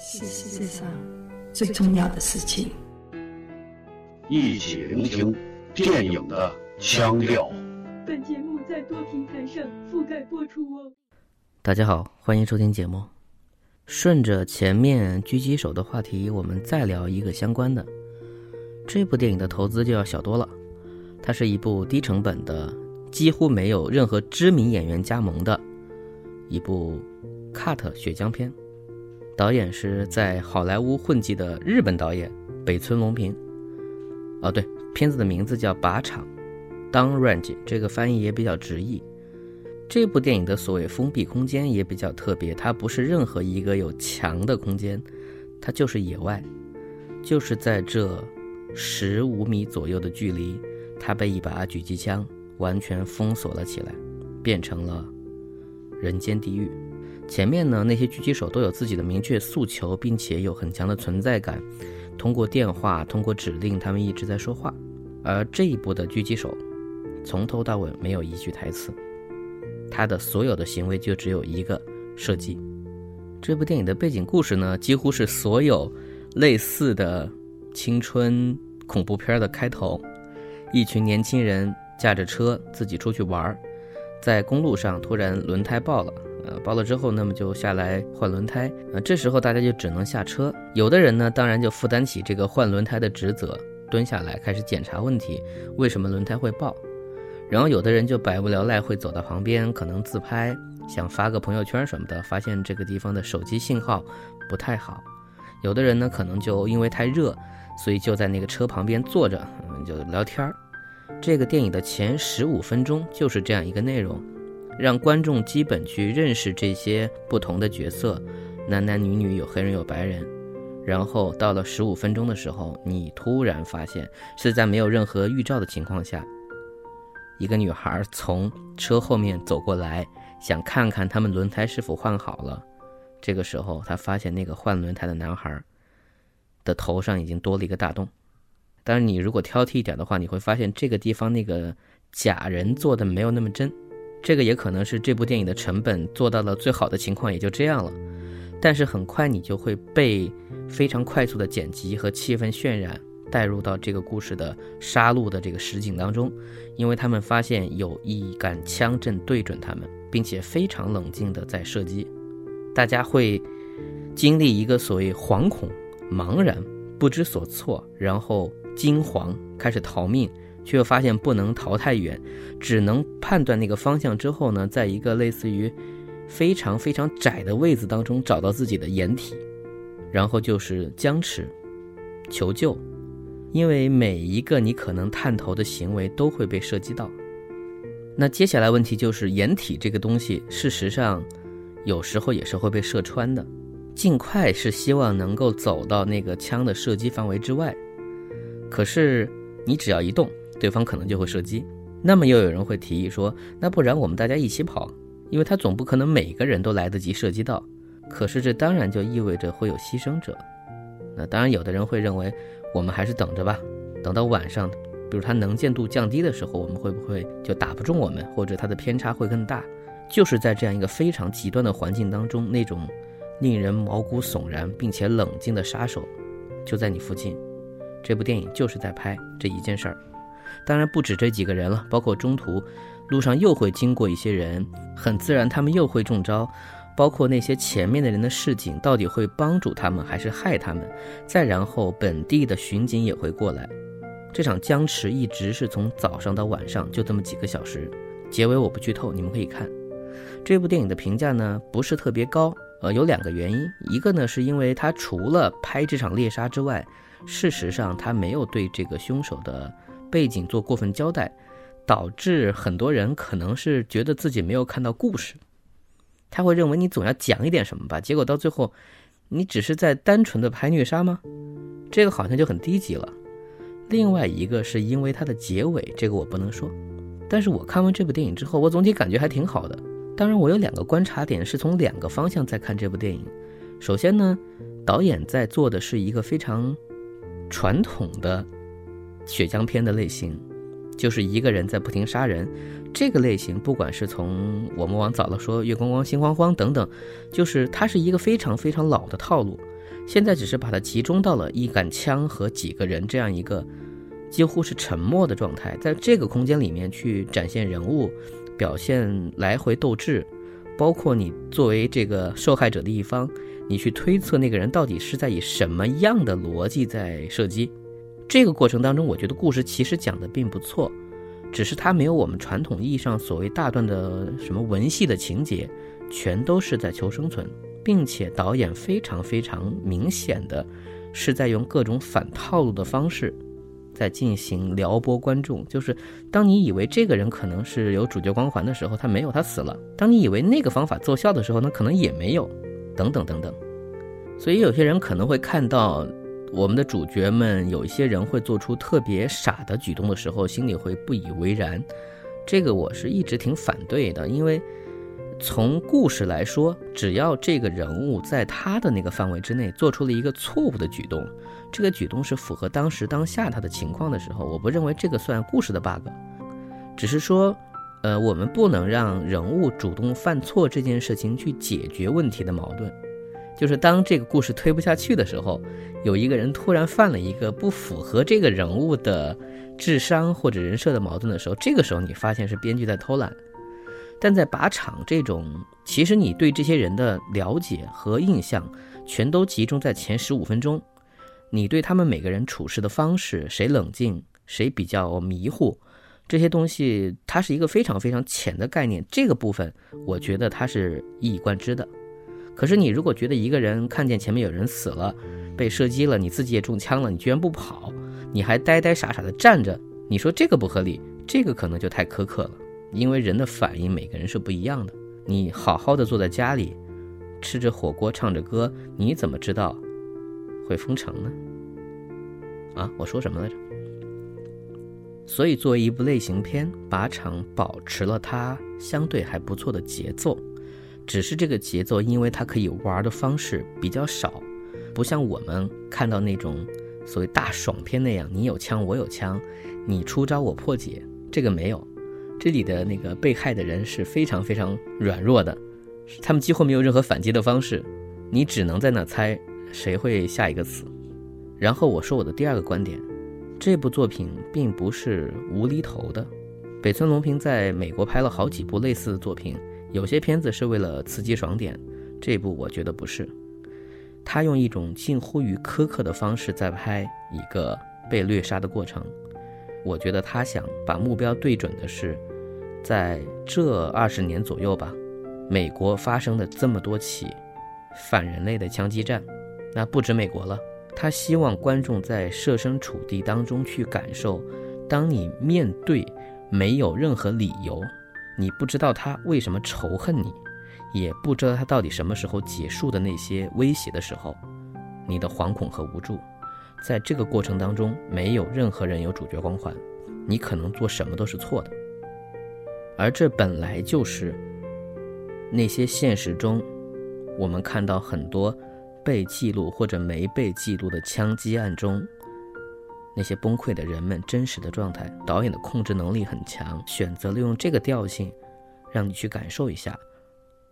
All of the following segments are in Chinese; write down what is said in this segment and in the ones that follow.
是世界上最重要的事情。一起聆听电影的腔调。本节目在多平台上覆盖播出哦。大家好，欢迎收听节目。顺着前面狙击手的话题，我们再聊一个相关的。这部电影的投资就要小多了，它是一部低成本的，几乎没有任何知名演员加盟的一部 cut 血浆片。导演是在好莱坞混迹的日本导演北村隆平。哦，对，片子的名字叫《靶场》，Down Range，这个翻译也比较直译。这部电影的所谓封闭空间也比较特别，它不是任何一个有墙的空间，它就是野外，就是在这十五米左右的距离，它被一把狙击枪完全封锁了起来，变成了人间地狱。前面呢，那些狙击手都有自己的明确诉求，并且有很强的存在感。通过电话，通过指令，他们一直在说话。而这一部的狙击手，从头到尾没有一句台词，他的所有的行为就只有一个射击。这部电影的背景故事呢，几乎是所有类似的青春恐怖片的开头：一群年轻人驾着车自己出去玩，在公路上突然轮胎爆了。呃，爆了之后，那么就下来换轮胎。呃，这时候大家就只能下车。有的人呢，当然就负担起这个换轮胎的职责，蹲下来开始检查问题，为什么轮胎会爆。然后有的人就百无聊赖，会走到旁边，可能自拍，想发个朋友圈什么的。发现这个地方的手机信号不太好。有的人呢，可能就因为太热，所以就在那个车旁边坐着，嗯，就聊天儿。这个电影的前十五分钟就是这样一个内容。让观众基本去认识这些不同的角色，男男女女有黑人有白人，然后到了十五分钟的时候，你突然发现是在没有任何预兆的情况下，一个女孩从车后面走过来，想看看他们轮胎是否换好了。这个时候，她发现那个换轮胎的男孩的头上已经多了一个大洞。但是你如果挑剔一点的话，你会发现这个地方那个假人做的没有那么真。这个也可能是这部电影的成本做到了最好的情况，也就这样了。但是很快你就会被非常快速的剪辑和气氛渲染带入到这个故事的杀戮的这个实景当中，因为他们发现有一杆枪正对准他们，并且非常冷静的在射击。大家会经历一个所谓惶恐、茫然、不知所措，然后惊惶，开始逃命。却又发现不能逃太远，只能判断那个方向之后呢，在一个类似于非常非常窄的位子当中找到自己的掩体，然后就是僵持、求救，因为每一个你可能探头的行为都会被射击到。那接下来问题就是掩体这个东西，事实上有时候也是会被射穿的。尽快是希望能够走到那个枪的射击范围之外，可是你只要一动。对方可能就会射击，那么又有人会提议说，那不然我们大家一起跑，因为他总不可能每个人都来得及射击到。可是这当然就意味着会有牺牲者。那当然，有的人会认为，我们还是等着吧，等到晚上，比如他能见度降低的时候，我们会不会就打不中我们，或者他的偏差会更大？就是在这样一个非常极端的环境当中，那种令人毛骨悚然并且冷静的杀手，就在你附近。这部电影就是在拍这一件事儿。当然不止这几个人了，包括中途路上又会经过一些人，很自然他们又会中招，包括那些前面的人的示警到底会帮助他们还是害他们，再然后本地的巡警也会过来。这场僵持一直是从早上到晚上，就这么几个小时。结尾我不剧透，你们可以看。这部电影的评价呢不是特别高，呃，有两个原因，一个呢是因为他除了拍这场猎杀之外，事实上他没有对这个凶手的。背景做过分交代，导致很多人可能是觉得自己没有看到故事，他会认为你总要讲一点什么吧。结果到最后，你只是在单纯的拍虐杀吗？这个好像就很低级了。另外一个是因为它的结尾，这个我不能说。但是我看完这部电影之后，我总体感觉还挺好的。当然，我有两个观察点是从两个方向在看这部电影。首先呢，导演在做的是一个非常传统的。血浆片的类型，就是一个人在不停杀人。这个类型，不管是从我们往早了说《月光光心慌慌》等等，就是它是一个非常非常老的套路。现在只是把它集中到了一杆枪和几个人这样一个几乎是沉默的状态，在这个空间里面去展现人物，表现来回斗智，包括你作为这个受害者的一方，你去推测那个人到底是在以什么样的逻辑在射击。这个过程当中，我觉得故事其实讲的并不错，只是它没有我们传统意义上所谓大段的什么文戏的情节，全都是在求生存。并且导演非常非常明显的，是在用各种反套路的方式，在进行撩拨观众。就是当你以为这个人可能是有主角光环的时候，他没有，他死了；当你以为那个方法奏效的时候，那可能也没有，等等等等。所以有些人可能会看到我们的主角们有一些人会做出特别傻的举动的时候，心里会不以为然。这个我是一直挺反对的，因为。从故事来说，只要这个人物在他的那个范围之内做出了一个错误的举动，这个举动是符合当时当下他的情况的时候，我不认为这个算故事的 bug，只是说，呃，我们不能让人物主动犯错这件事情去解决问题的矛盾。就是当这个故事推不下去的时候，有一个人突然犯了一个不符合这个人物的智商或者人设的矛盾的时候，这个时候你发现是编剧在偷懒。但在靶场这种，其实你对这些人的了解和印象，全都集中在前十五分钟。你对他们每个人处事的方式，谁冷静，谁比较迷糊，这些东西，它是一个非常非常浅的概念。这个部分，我觉得它是一以贯之的。可是你如果觉得一个人看见前面有人死了，被射击了，你自己也中枪了，你居然不跑，你还呆呆傻傻的站着，你说这个不合理，这个可能就太苛刻了。因为人的反应每个人是不一样的，你好好的坐在家里，吃着火锅唱着歌，你怎么知道会封城呢？啊，我说什么来着？所以作为一部类型片，靶场保持了它相对还不错的节奏，只是这个节奏，因为它可以玩的方式比较少，不像我们看到那种所谓大爽片那样，你有枪我有枪，你出招我破解，这个没有。这里的那个被害的人是非常非常软弱的，他们几乎没有任何反击的方式，你只能在那猜谁会下一个死。然后我说我的第二个观点，这部作品并不是无厘头的。北村隆平在美国拍了好几部类似的作品，有些片子是为了刺激爽点，这部我觉得不是。他用一种近乎于苛刻的方式在拍一个被虐杀的过程。我觉得他想把目标对准的是，在这二十年左右吧，美国发生的这么多起反人类的枪击战，那不止美国了。他希望观众在设身处地当中去感受，当你面对没有任何理由，你不知道他为什么仇恨你，也不知道他到底什么时候结束的那些威胁的时候，你的惶恐和无助。在这个过程当中，没有任何人有主角光环，你可能做什么都是错的。而这本来就是那些现实中我们看到很多被记录或者没被记录的枪击案中那些崩溃的人们真实的状态。导演的控制能力很强，选择了用这个调性让你去感受一下，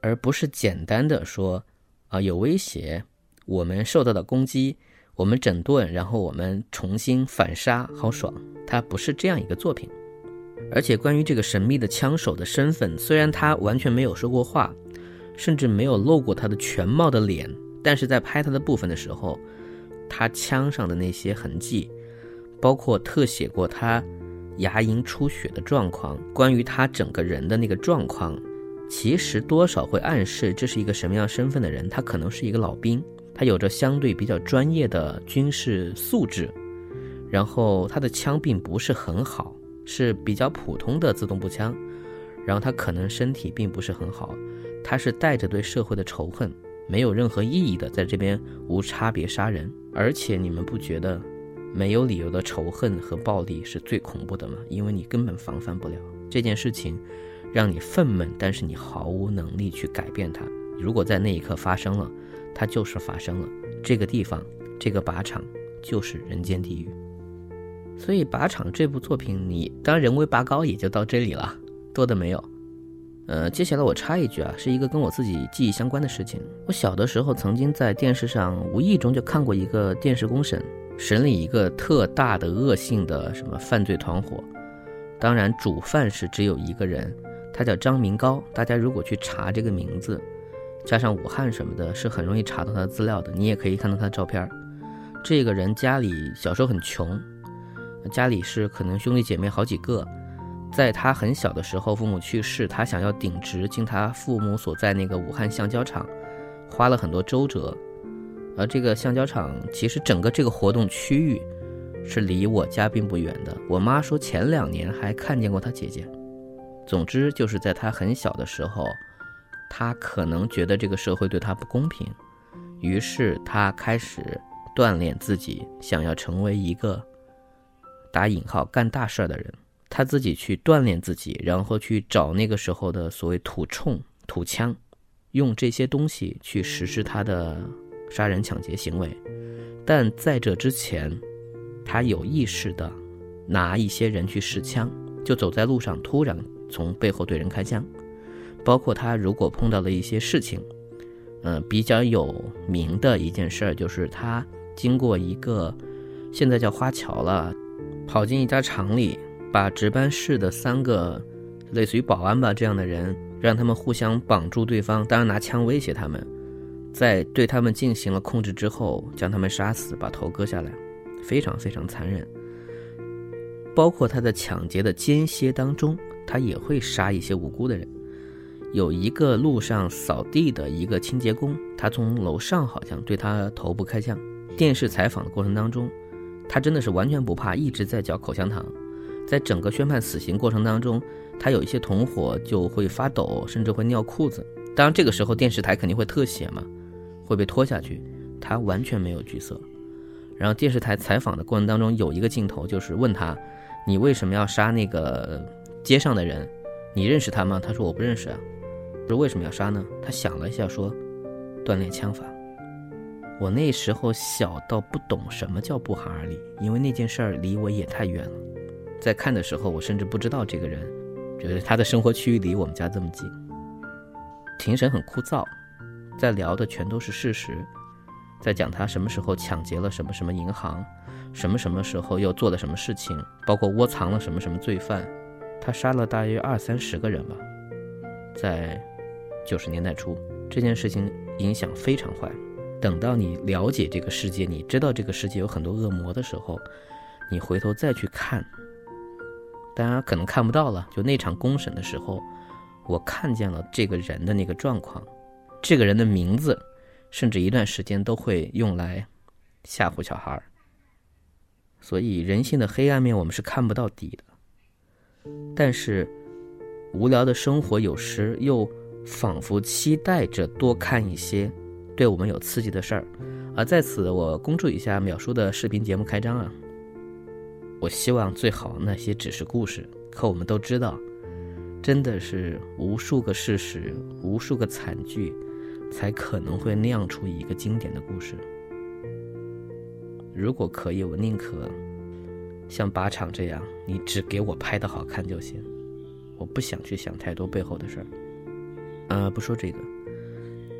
而不是简单的说啊有威胁，我们受到的攻击。我们整顿，然后我们重新反杀，好爽！它不是这样一个作品。而且关于这个神秘的枪手的身份，虽然他完全没有说过话，甚至没有露过他的全貌的脸，但是在拍他的部分的时候，他枪上的那些痕迹，包括特写过他牙龈出血的状况，关于他整个人的那个状况，其实多少会暗示这是一个什么样身份的人，他可能是一个老兵。他有着相对比较专业的军事素质，然后他的枪并不是很好，是比较普通的自动步枪，然后他可能身体并不是很好，他是带着对社会的仇恨，没有任何意义的在这边无差别杀人，而且你们不觉得没有理由的仇恨和暴力是最恐怖的吗？因为你根本防范不了这件事情，让你愤懑，但是你毫无能力去改变它。如果在那一刻发生了。它就是发生了，这个地方，这个靶场就是人间地狱。所以，靶场这部作品，你当然人为拔高也就到这里了，多的没有。呃，接下来我插一句啊，是一个跟我自己记忆相关的事情。我小的时候曾经在电视上无意中就看过一个电视公审，审理一个特大的恶性的什么犯罪团伙，当然主犯是只有一个人，他叫张明高。大家如果去查这个名字，加上武汉什么的，是很容易查到他的资料的。你也可以看到他的照片。这个人家里小时候很穷，家里是可能兄弟姐妹好几个。在他很小的时候，父母去世，他想要顶职进他父母所在那个武汉橡胶厂，花了很多周折。而这个橡胶厂其实整个这个活动区域是离我家并不远的。我妈说前两年还看见过她姐姐。总之就是在她很小的时候，她可能觉得这个社会对她不公平，于是她开始锻炼自己，想要成为一个打引号干大事儿的人。她自己去锻炼自己，然后去找那个时候的所谓土铳、土枪，用这些东西去实施她的杀人抢劫行为。但在这之前，他有意识的拿一些人去试枪，就走在路上突然从背后对人开枪。包括他如果碰到了一些事情，嗯，比较有名的一件事儿就是他经过一个现在叫花桥了，跑进一家厂里。把值班室的三个类似于保安吧这样的人，让他们互相绑住对方，当然拿枪威胁他们，在对他们进行了控制之后，将他们杀死，把头割下来，非常非常残忍。包括他在抢劫的间歇当中，他也会杀一些无辜的人。有一个路上扫地的一个清洁工，他从楼上好像对他头部开枪。电视采访的过程当中，他真的是完全不怕，一直在嚼口香糖。在整个宣判死刑过程当中，他有一些同伙就会发抖，甚至会尿裤子。当然，这个时候电视台肯定会特写嘛，会被拖下去。他完全没有惧色。然后电视台采访的过程当中，有一个镜头就是问他：“你为什么要杀那个街上的人？你认识他吗？”他说：“我不认识啊。”说：“为什么要杀呢？”他想了一下说：“锻炼枪法。”我那时候小到不懂什么叫不寒而栗，因为那件事儿离我也太远了。在看的时候，我甚至不知道这个人，觉得他的生活区域离我们家这么近。庭审很枯燥，在聊的全都是事实，在讲他什么时候抢劫了什么什么银行，什么什么时候又做了什么事情，包括窝藏了什么什么罪犯。他杀了大约二三十个人吧，在九十年代初，这件事情影响非常坏。等到你了解这个世界，你知道这个世界有很多恶魔的时候，你回头再去看。大家可能看不到了，就那场公审的时候，我看见了这个人的那个状况，这个人的名字，甚至一段时间都会用来吓唬小孩儿。所以人性的黑暗面我们是看不到底的，但是无聊的生活有时又仿佛期待着多看一些对我们有刺激的事儿。而在此，我恭祝一下淼叔的视频节目开张啊！我希望最好那些只是故事，可我们都知道，真的是无数个事实、无数个惨剧，才可能会酿出一个经典的故事。如果可以，我宁可像靶场这样，你只给我拍的好看就行，我不想去想太多背后的事儿。呃，不说这个，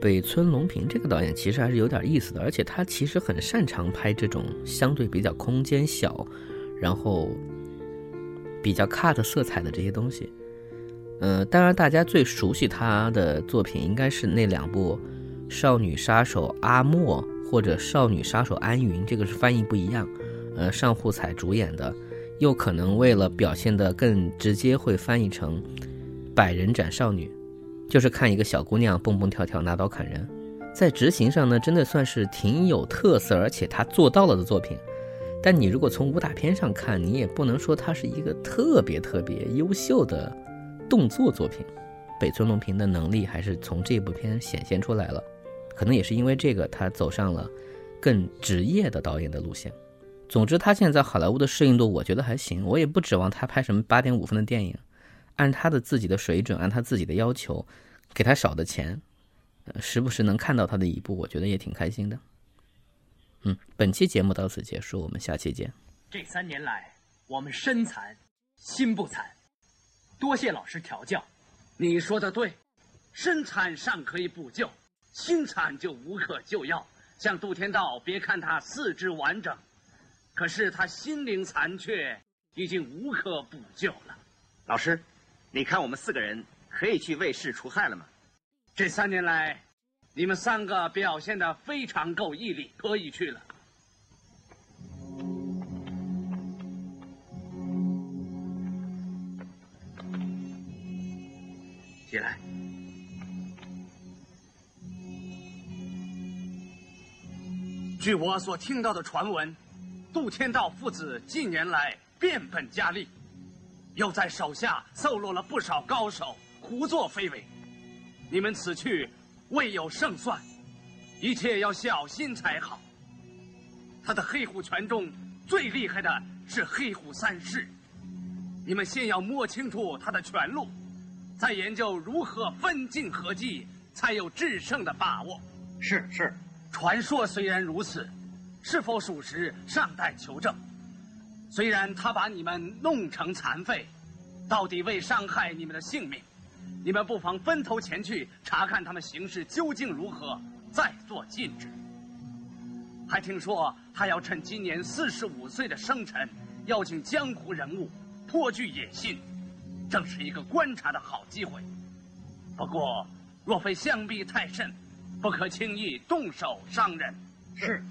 北村隆平这个导演其实还是有点意思的，而且他其实很擅长拍这种相对比较空间小。然后，比较 cut 色彩的这些东西，嗯，当然大家最熟悉他的作品应该是那两部《少女杀手阿莫》或者《少女杀手安云》，这个是翻译不一样。呃，上户彩主演的，又可能为了表现的更直接，会翻译成《百人斩少女》，就是看一个小姑娘蹦蹦跳跳拿刀砍人，在执行上呢，真的算是挺有特色，而且他做到了的作品。但你如果从武打片上看，你也不能说它是一个特别特别优秀的动作作品。北村隆平的能力还是从这部片显现出来了，可能也是因为这个，他走上了更职业的导演的路线。总之，他现在好莱坞的适应度，我觉得还行。我也不指望他拍什么八点五分的电影，按他的自己的水准，按他自己的要求，给他少的钱，时不时能看到他的一部，我觉得也挺开心的。嗯，本期节目到此结束，我们下期见。这三年来，我们身残心不残，多谢老师调教。你说的对，身残尚可以补救，心残就无可救药。像杜天道，别看他四肢完整，可是他心灵残缺，已经无可补救了。老师，你看我们四个人可以去为世除害了吗？这三年来，你们三个表现的非常够毅力，可以去了。起来。据我所听到的传闻，杜天道父子近年来变本加厉，又在手下搜罗了不少高手，胡作非为。你们此去未有胜算，一切要小心才好。他的黑虎拳中最厉害的是黑虎三式，你们先要摸清楚他的拳路。再研究如何分进合击，才有制胜的把握。是是，传说虽然如此，是否属实尚待求证。虽然他把你们弄成残废，到底未伤害你们的性命。你们不妨分头前去查看他们形势究竟如何，再做禁止。还听说他要趁今年四十五岁的生辰，邀请江湖人物，颇具野心。正是一个观察的好机会，不过若非相逼太甚，不可轻易动手伤人。是。